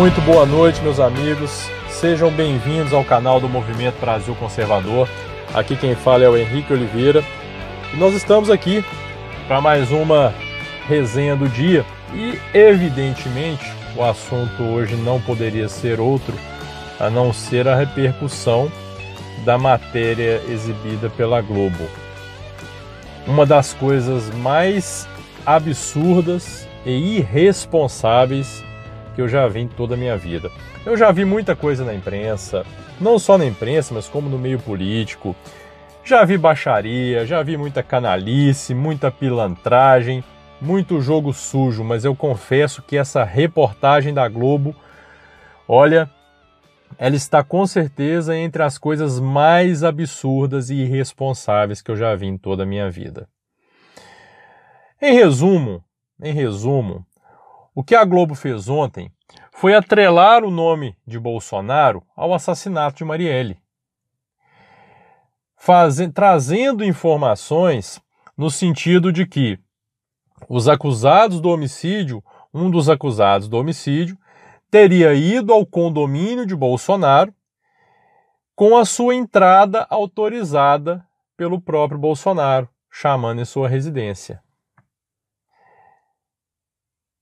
Muito boa noite, meus amigos. Sejam bem-vindos ao canal do Movimento Brasil Conservador. Aqui quem fala é o Henrique Oliveira. E nós estamos aqui para mais uma resenha do dia. E, evidentemente, o assunto hoje não poderia ser outro a não ser a repercussão da matéria exibida pela Globo. Uma das coisas mais absurdas e irresponsáveis que eu já vi em toda a minha vida. Eu já vi muita coisa na imprensa, não só na imprensa, mas como no meio político. Já vi baixaria, já vi muita canalice, muita pilantragem, muito jogo sujo, mas eu confesso que essa reportagem da Globo, olha, ela está com certeza entre as coisas mais absurdas e irresponsáveis que eu já vi em toda a minha vida. Em resumo, em resumo, o que a Globo fez ontem foi atrelar o nome de Bolsonaro ao assassinato de Marielle, trazendo informações no sentido de que os acusados do homicídio, um dos acusados do homicídio, teria ido ao condomínio de Bolsonaro com a sua entrada autorizada pelo próprio Bolsonaro, chamando em sua residência.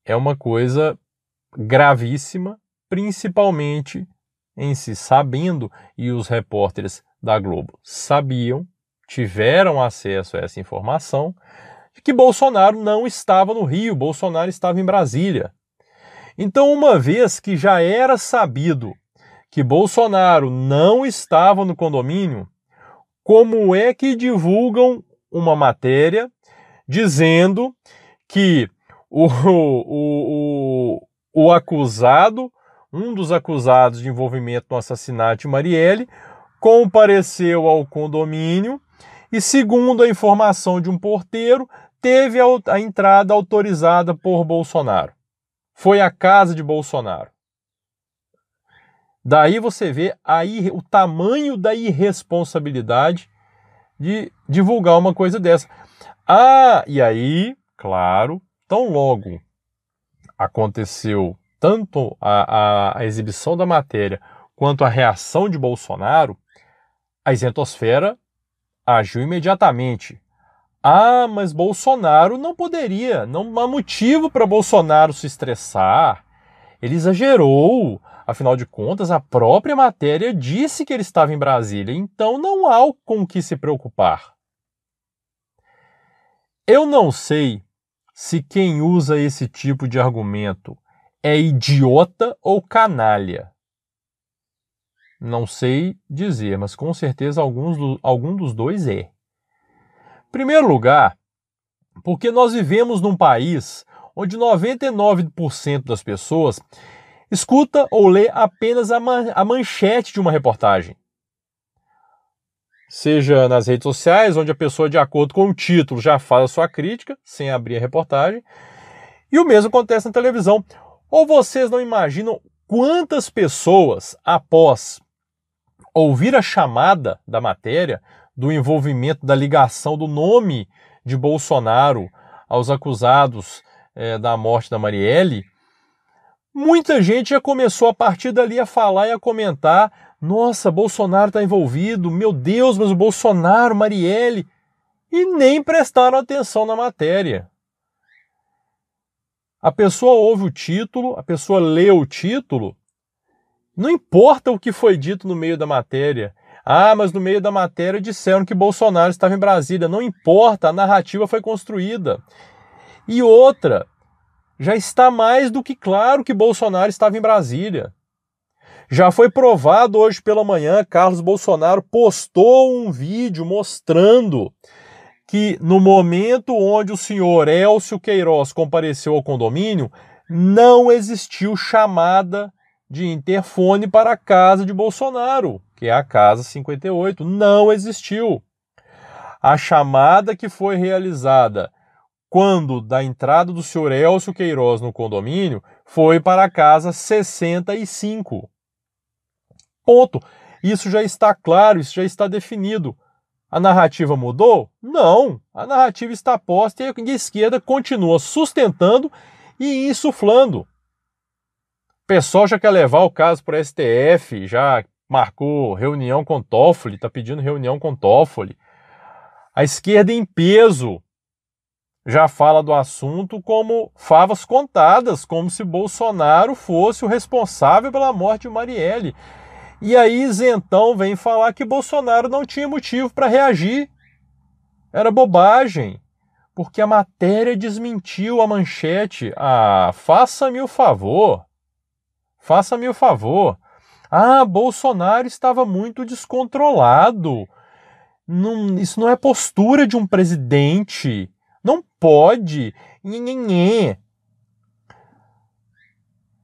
É uma coisa gravíssima, principalmente em se sabendo, e os repórteres da Globo sabiam, tiveram acesso a essa informação, que Bolsonaro não estava no Rio, Bolsonaro estava em Brasília. Então, uma vez que já era sabido que Bolsonaro não estava no condomínio, como é que divulgam uma matéria dizendo que o, o, o, o acusado, um dos acusados de envolvimento no assassinato de Marielle, compareceu ao condomínio e, segundo a informação de um porteiro, teve a, a entrada autorizada por Bolsonaro. Foi a casa de Bolsonaro. Daí você vê aí o tamanho da irresponsabilidade de divulgar uma coisa dessa. Ah, e aí, claro, tão logo aconteceu tanto a, a, a exibição da matéria quanto a reação de Bolsonaro, a isentosfera agiu imediatamente. Ah, mas Bolsonaro não poderia, não há motivo para Bolsonaro se estressar. Ele exagerou. Afinal de contas, a própria matéria disse que ele estava em Brasília, então não há com o que se preocupar. Eu não sei se quem usa esse tipo de argumento é idiota ou canalha. Não sei dizer, mas com certeza alguns do, algum dos dois é. Primeiro lugar, porque nós vivemos num país onde 99% das pessoas escuta ou lê apenas a, man a manchete de uma reportagem seja nas redes sociais, onde a pessoa, de acordo com o título, já faz a sua crítica, sem abrir a reportagem, e o mesmo acontece na televisão. Ou vocês não imaginam quantas pessoas, após ouvir a chamada da matéria, do envolvimento, da ligação do nome de Bolsonaro aos acusados é, da morte da Marielle, muita gente já começou a partir dali a falar e a comentar nossa, Bolsonaro está envolvido, meu Deus, mas o Bolsonaro, Marielle. E nem prestaram atenção na matéria. A pessoa ouve o título, a pessoa lê o título, não importa o que foi dito no meio da matéria. Ah, mas no meio da matéria disseram que Bolsonaro estava em Brasília. Não importa, a narrativa foi construída. E outra, já está mais do que claro que Bolsonaro estava em Brasília. Já foi provado hoje pela manhã, Carlos Bolsonaro postou um vídeo mostrando que no momento onde o senhor Elcio Queiroz compareceu ao condomínio, não existiu chamada de interfone para a casa de Bolsonaro, que é a casa 58. Não existiu. A chamada que foi realizada quando da entrada do senhor Elcio Queiroz no condomínio foi para a casa 65. Ponto. Isso já está claro, isso já está definido. A narrativa mudou? Não. A narrativa está posta e a esquerda continua sustentando e insuflando. pessoal já quer levar o caso para o STF, já marcou reunião com Toffoli, está pedindo reunião com Toffoli. A esquerda em peso já fala do assunto como favas contadas, como se Bolsonaro fosse o responsável pela morte de Marielle. E aí Zentão vem falar que Bolsonaro não tinha motivo para reagir. Era bobagem, porque a matéria desmentiu a manchete. Ah, faça-me o favor. Faça-me o favor. Ah, Bolsonaro estava muito descontrolado. Não, isso não é postura de um presidente. Não pode. Nhenhenhê.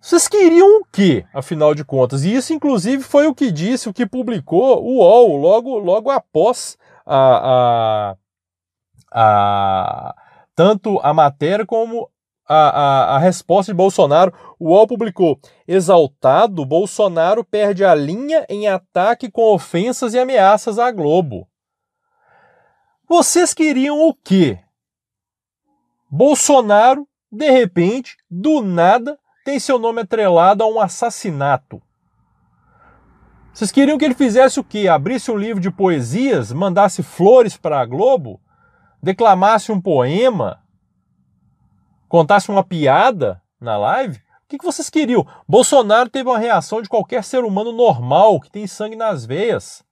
Vocês queriam o quê, afinal de contas? E isso, inclusive, foi o que disse, o que publicou o UOL logo, logo após a, a, a tanto a matéria como a, a, a, resposta de Bolsonaro. O UOL publicou: exaltado, Bolsonaro perde a linha em ataque com ofensas e ameaças à Globo. Vocês queriam o quê? Bolsonaro, de repente, do nada, tem seu nome atrelado a um assassinato. Vocês queriam que ele fizesse o quê? Abrisse um livro de poesias, mandasse flores para a Globo, declamasse um poema, contasse uma piada na live? O que vocês queriam? Bolsonaro teve uma reação de qualquer ser humano normal que tem sangue nas veias.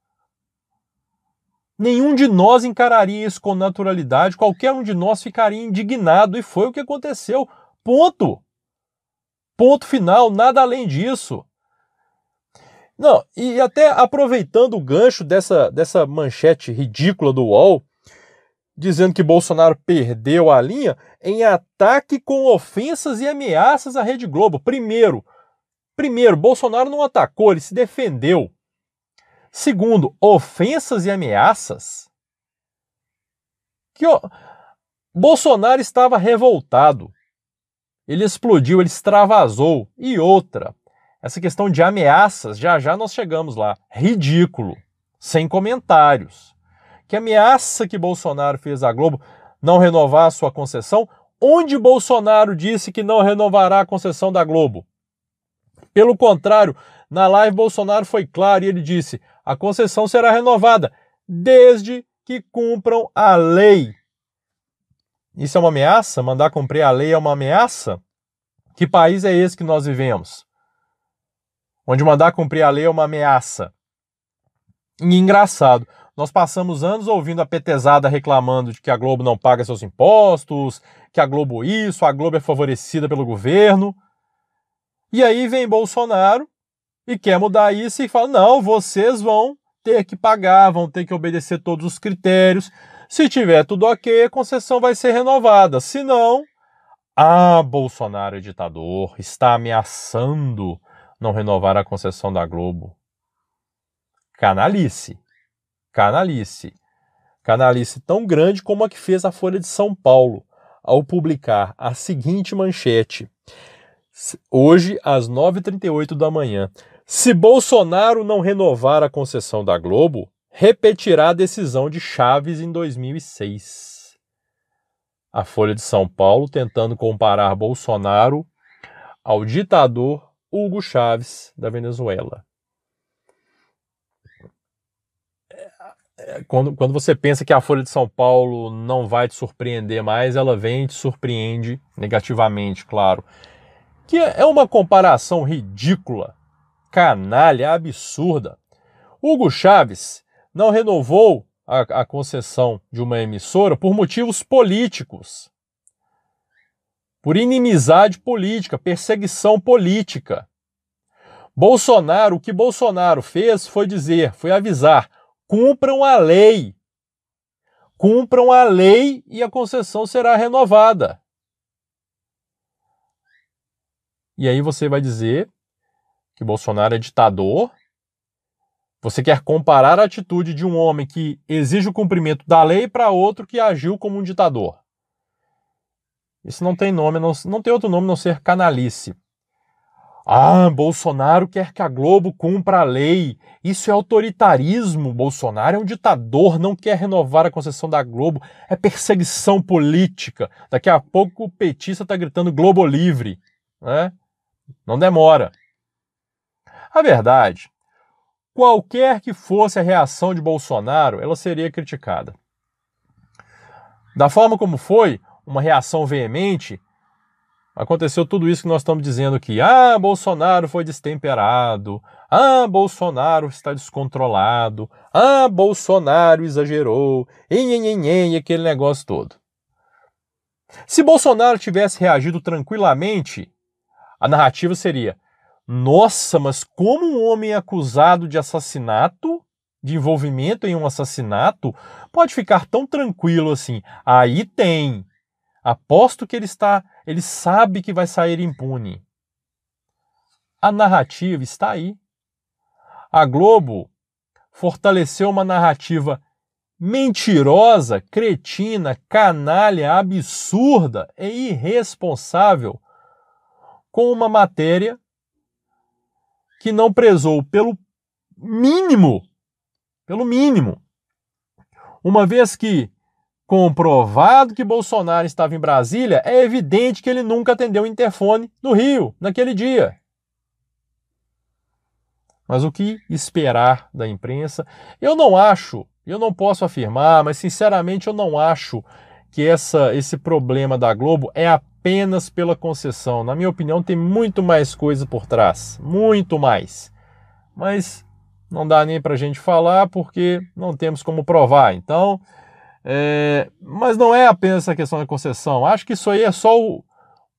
Nenhum de nós encararia isso com naturalidade, qualquer um de nós ficaria indignado, e foi o que aconteceu. Ponto. Ponto final, nada além disso. Não, e até aproveitando o gancho dessa, dessa manchete ridícula do UOL, dizendo que Bolsonaro perdeu a linha em ataque com ofensas e ameaças à Rede Globo. Primeiro, primeiro, Bolsonaro não atacou, ele se defendeu. Segundo, ofensas e ameaças. Que ó, Bolsonaro estava revoltado. Ele explodiu, ele extravasou. E outra, essa questão de ameaças, já já nós chegamos lá. Ridículo, sem comentários. Que ameaça que Bolsonaro fez à Globo não renovar a sua concessão? Onde Bolsonaro disse que não renovará a concessão da Globo? Pelo contrário, na live Bolsonaro foi claro e ele disse: a concessão será renovada desde que cumpram a lei. Isso é uma ameaça? Mandar cumprir a lei é uma ameaça? Que país é esse que nós vivemos? Onde mandar cumprir a lei é uma ameaça. E engraçado, nós passamos anos ouvindo a petezada reclamando de que a Globo não paga seus impostos, que a Globo isso, a Globo é favorecida pelo governo. E aí vem Bolsonaro e quer mudar isso e fala: não, vocês vão ter que pagar, vão ter que obedecer todos os critérios. Se tiver tudo ok, a concessão vai ser renovada. Se não, ah, Bolsonaro ditador, está ameaçando não renovar a concessão da Globo. Canalice. Canalice. Canalice tão grande como a que fez a Folha de São Paulo ao publicar a seguinte manchete. Hoje, às 9h38 da manhã. Se Bolsonaro não renovar a concessão da Globo, repetirá a decisão de Chaves em 2006. A Folha de São Paulo tentando comparar Bolsonaro ao ditador Hugo Chaves da Venezuela. Quando, quando você pensa que a Folha de São Paulo não vai te surpreender mais, ela vem e te surpreende negativamente, claro. Que é uma comparação ridícula, canalha, absurda. Hugo Chaves não renovou a, a concessão de uma emissora por motivos políticos. Por inimizade política, perseguição política. Bolsonaro, o que Bolsonaro fez foi dizer, foi avisar: cumpram a lei. Cumpram a lei e a concessão será renovada. E aí você vai dizer que Bolsonaro é ditador, você quer comparar a atitude de um homem que exige o cumprimento da lei para outro que agiu como um ditador. Isso não tem nome, não, não tem outro nome não ser canalice. Ah, Bolsonaro quer que a Globo cumpra a lei. Isso é autoritarismo. Bolsonaro é um ditador, não quer renovar a concessão da Globo. É perseguição política. Daqui a pouco o petista está gritando Globo livre. Né? Não demora. A verdade, qualquer que fosse a reação de Bolsonaro, ela seria criticada. Da forma como foi, uma reação veemente, aconteceu tudo isso que nós estamos dizendo aqui. Ah, Bolsonaro foi destemperado. Ah, Bolsonaro está descontrolado. Ah, Bolsonaro exagerou. E aquele negócio todo. Se Bolsonaro tivesse reagido tranquilamente, a narrativa seria: nossa, mas como um homem acusado de assassinato, de envolvimento em um assassinato, pode ficar tão tranquilo assim? Aí tem. Aposto que ele está, ele sabe que vai sair impune. A narrativa está aí. A Globo fortaleceu uma narrativa mentirosa, cretina, canalha, absurda e irresponsável com uma matéria que não prezou pelo mínimo, pelo mínimo. Uma vez que comprovado que Bolsonaro estava em Brasília, é evidente que ele nunca atendeu o interfone no Rio naquele dia. Mas o que esperar da imprensa? Eu não acho eu não posso afirmar, mas sinceramente eu não acho que essa, esse problema da Globo é apenas pela concessão. Na minha opinião, tem muito mais coisa por trás. Muito mais. Mas não dá nem para a gente falar porque não temos como provar. Então, é, mas não é apenas essa questão da concessão. Acho que isso aí é só o,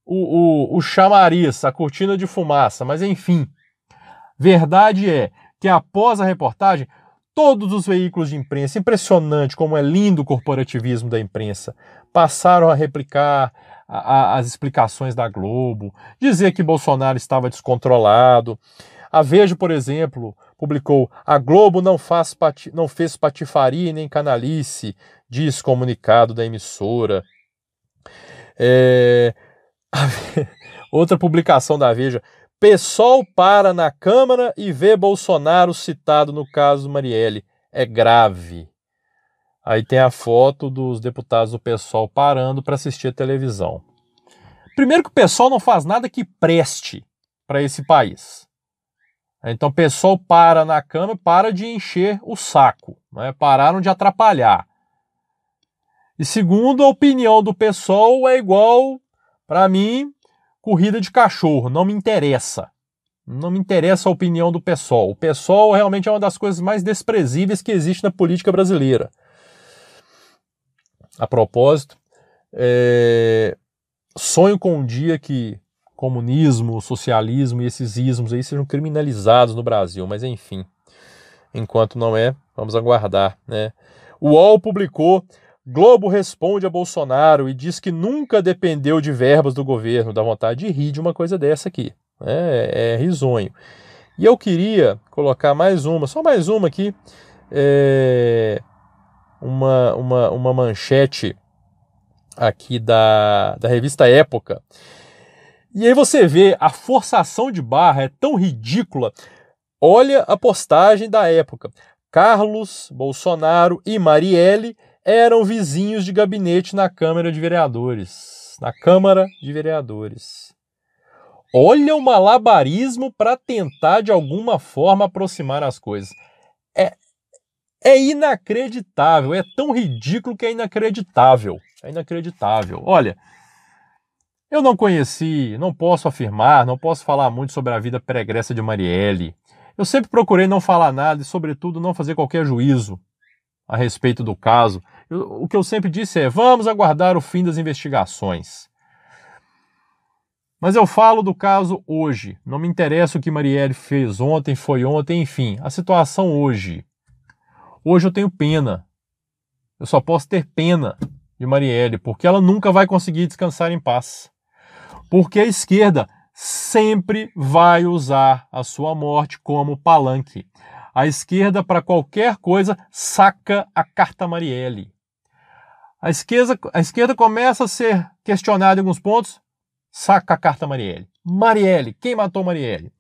o, o, o chamariz, a cortina de fumaça. Mas enfim, verdade é que após a reportagem, todos os veículos de imprensa, impressionante como é lindo o corporativismo da imprensa, passaram a replicar a, a, as explicações da Globo, dizer que Bolsonaro estava descontrolado. A Veja, por exemplo, publicou: a Globo não, faz pati, não fez patifaria nem canalice, diz comunicado da emissora. É... Outra publicação da Veja: PSOL para na Câmara e vê Bolsonaro citado no caso Marielle. É grave. Aí tem a foto dos deputados do PSOL parando para assistir a televisão. Primeiro que o PSOL não faz nada que preste para esse país. Então o PSOL para na Câmara, para de encher o saco, né? pararam de atrapalhar. E segundo, a opinião do PSOL é igual, para mim, corrida de cachorro, não me interessa. Não me interessa a opinião do PSOL. O PSOL realmente é uma das coisas mais desprezíveis que existe na política brasileira. A propósito, é... sonho com um dia que comunismo, socialismo e esses ismos aí sejam criminalizados no Brasil, mas enfim, enquanto não é, vamos aguardar, né? O UOL publicou Globo responde a Bolsonaro e diz que nunca dependeu de verbas do governo. Dá vontade de rir de uma coisa dessa aqui. É, é risonho. E eu queria colocar mais uma, só mais uma aqui. É, uma, uma, uma manchete aqui da, da revista Época. E aí você vê a forçação de barra é tão ridícula. Olha a postagem da época. Carlos Bolsonaro e Marielle eram vizinhos de gabinete na Câmara de Vereadores. Na Câmara de Vereadores. Olha o malabarismo para tentar de alguma forma aproximar as coisas. É, é inacreditável, é tão ridículo que é inacreditável. É inacreditável. Olha, eu não conheci, não posso afirmar, não posso falar muito sobre a vida pregressa de Marielle. Eu sempre procurei não falar nada e, sobretudo, não fazer qualquer juízo a respeito do caso. Eu, o que eu sempre disse é: vamos aguardar o fim das investigações. Mas eu falo do caso hoje. Não me interessa o que Marielle fez ontem, foi ontem, enfim, a situação hoje. Hoje eu tenho pena. Eu só posso ter pena de Marielle, porque ela nunca vai conseguir descansar em paz. Porque a esquerda sempre vai usar a sua morte como palanque. A esquerda, para qualquer coisa, saca a carta Marielle. A esquerda, a esquerda começa a ser questionada em alguns pontos, saca a carta Marielle. Marielle, quem matou Marielle?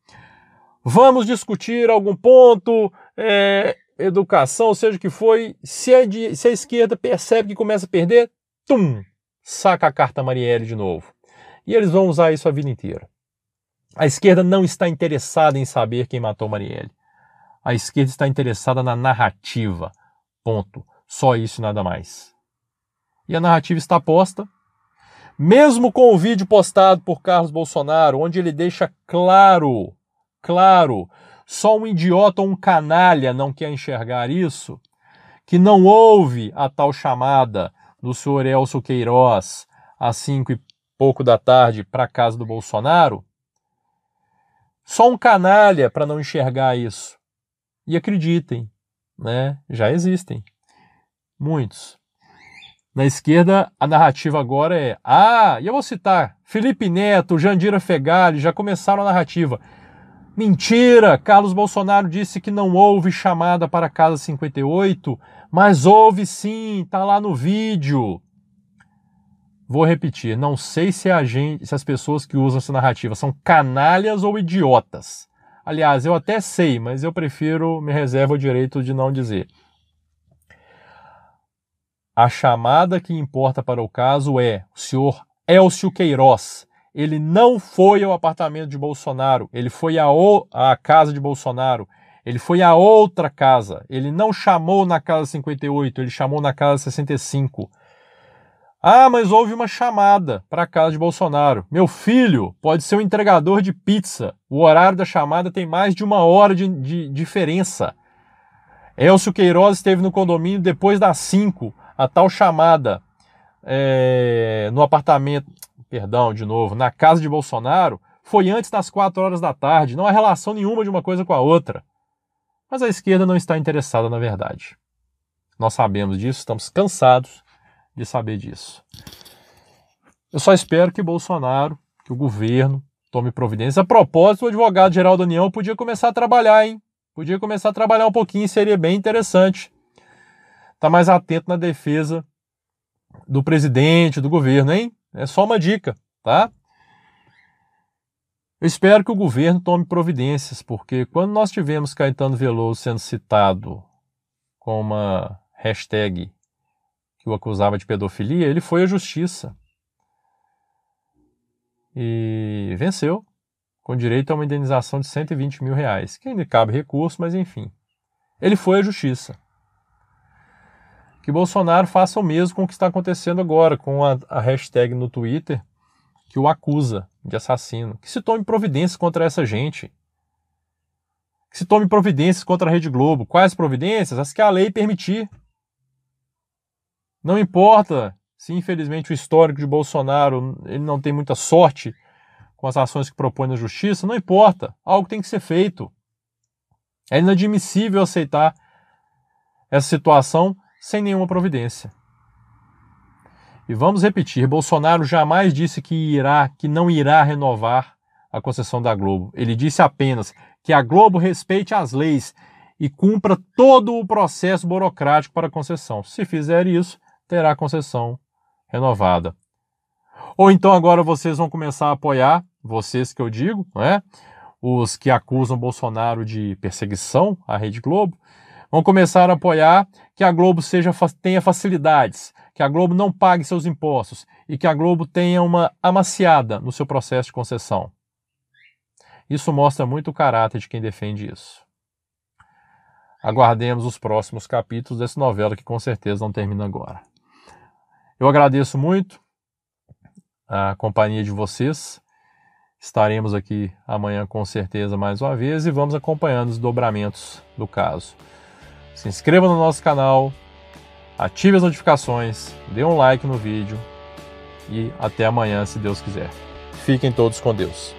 Vamos discutir algum ponto, é, educação, seja o que foi. Se a, se a esquerda percebe que começa a perder, tum, saca a carta Marielle de novo. E eles vão usar isso a vida inteira. A esquerda não está interessada em saber quem matou Marielle. A esquerda está interessada na narrativa. Ponto. Só isso e nada mais. E a narrativa está posta. Mesmo com o vídeo postado por Carlos Bolsonaro, onde ele deixa claro, claro, só um idiota ou um canalha não quer enxergar isso, que não houve a tal chamada do senhor Elcio Queiroz às cinco e pouco da tarde para a casa do Bolsonaro, só um canalha para não enxergar isso. E acreditem, né? Já existem muitos. Na esquerda, a narrativa agora é: ah, e eu vou citar Felipe Neto, Jandira Fegali, já começaram a narrativa. Mentira! Carlos Bolsonaro disse que não houve chamada para a Casa 58, mas houve sim, tá lá no vídeo. Vou repetir, não sei se, a gente, se as pessoas que usam essa narrativa são canalhas ou idiotas. Aliás, eu até sei, mas eu prefiro, me reservo o direito de não dizer. A chamada que importa para o caso é o senhor Elcio Queiroz. Ele não foi ao apartamento de Bolsonaro, ele foi à, à casa de Bolsonaro, ele foi a outra casa. Ele não chamou na casa 58, ele chamou na casa 65. Ah, mas houve uma chamada para a casa de Bolsonaro. Meu filho pode ser um entregador de pizza. O horário da chamada tem mais de uma hora de, de diferença. Elcio Queiroz esteve no condomínio depois das 5. A tal chamada é, no apartamento, perdão, de novo, na casa de Bolsonaro, foi antes das 4 horas da tarde. Não há relação nenhuma de uma coisa com a outra. Mas a esquerda não está interessada na verdade. Nós sabemos disso, estamos cansados de saber disso. Eu só espero que Bolsonaro, que o governo tome providência. A propósito, o advogado-geral da União podia começar a trabalhar, hein? Podia começar a trabalhar um pouquinho, seria bem interessante. Tá mais atento na defesa do presidente, do governo, hein? É só uma dica, tá? Eu espero que o governo tome providências, porque quando nós tivemos Caetano Veloso sendo citado com uma hashtag que o acusava de pedofilia, ele foi à justiça. E venceu, com direito a uma indenização de 120 mil reais, que ainda cabe recurso, mas enfim. Ele foi à justiça. Que Bolsonaro faça o mesmo com o que está acontecendo agora, com a, a hashtag no Twitter que o acusa de assassino. Que se tome providências contra essa gente. Que se tome providências contra a Rede Globo. Quais providências? As que a lei permitir. Não importa se, infelizmente, o histórico de Bolsonaro ele não tem muita sorte com as ações que propõe na justiça, não importa. Algo tem que ser feito. É inadmissível aceitar essa situação sem nenhuma providência. E vamos repetir, Bolsonaro jamais disse que irá, que não irá renovar a concessão da Globo. Ele disse apenas que a Globo respeite as leis e cumpra todo o processo burocrático para a concessão. Se fizer isso, terá a concessão renovada. Ou então agora vocês vão começar a apoiar, vocês que eu digo, né? os que acusam Bolsonaro de perseguição à Rede Globo, vão começar a apoiar que a Globo seja, tenha facilidades, que a Globo não pague seus impostos e que a Globo tenha uma amaciada no seu processo de concessão. Isso mostra muito o caráter de quem defende isso. Aguardemos os próximos capítulos dessa novela que com certeza não termina agora. Eu agradeço muito a companhia de vocês. Estaremos aqui amanhã com certeza mais uma vez e vamos acompanhando os dobramentos do caso. Se inscreva no nosso canal, ative as notificações, dê um like no vídeo e até amanhã, se Deus quiser. Fiquem todos com Deus.